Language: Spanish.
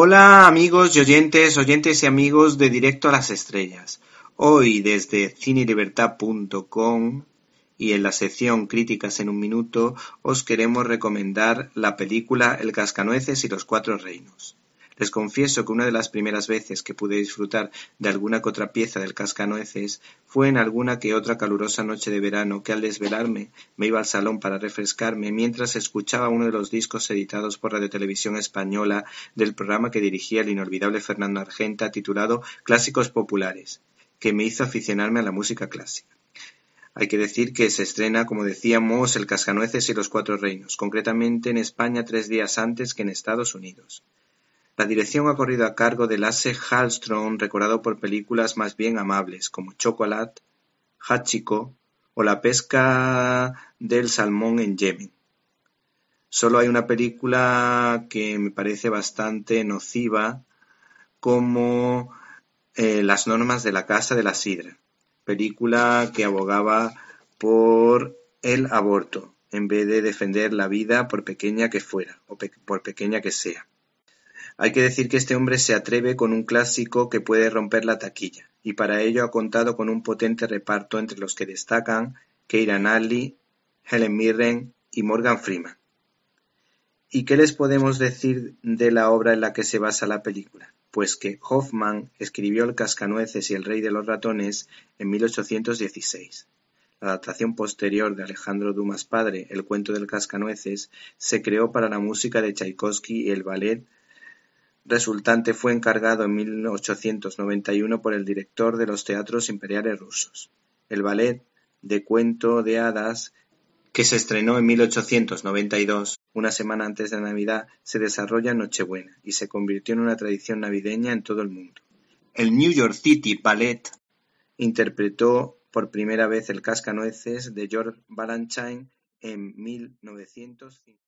Hola amigos y oyentes, oyentes y amigos de Directo a las Estrellas. Hoy desde cinelibertad.com y en la sección Críticas en un Minuto os queremos recomendar la película El Cascanueces y los Cuatro Reinos. Les confieso que una de las primeras veces que pude disfrutar de alguna que otra pieza del cascanueces fue en alguna que otra calurosa noche de verano que al desvelarme me iba al salón para refrescarme mientras escuchaba uno de los discos editados por Radio Televisión Española del programa que dirigía el inolvidable Fernando Argenta titulado Clásicos Populares, que me hizo aficionarme a la música clásica. Hay que decir que se estrena, como decíamos, El Cascanueces y los Cuatro Reinos, concretamente en España tres días antes que en Estados Unidos. La dirección ha corrido a cargo de Lasse Hallström, recordado por películas más bien amables como Chocolate, Hachiko o La pesca del salmón en Yemen. Solo hay una película que me parece bastante nociva como eh, Las normas de la casa de la sidra, película que abogaba por el aborto en vez de defender la vida por pequeña que fuera o por pequeña que sea. Hay que decir que este hombre se atreve con un clásico que puede romper la taquilla, y para ello ha contado con un potente reparto entre los que destacan Keira Knightley, Helen Mirren y Morgan Freeman. ¿Y qué les podemos decir de la obra en la que se basa la película? Pues que Hoffman escribió El Cascanueces y El Rey de los Ratones en 1816. La adaptación posterior de Alejandro Dumas padre, El cuento del Cascanueces, se creó para la música de Tchaikovsky y el ballet resultante fue encargado en 1891 por el director de los teatros imperiales rusos. El ballet de cuento de hadas, que se estrenó en 1892, una semana antes de Navidad, se desarrolla en Nochebuena y se convirtió en una tradición navideña en todo el mundo. El New York City Ballet interpretó por primera vez el Cascanueces de George Balanchine en 1950.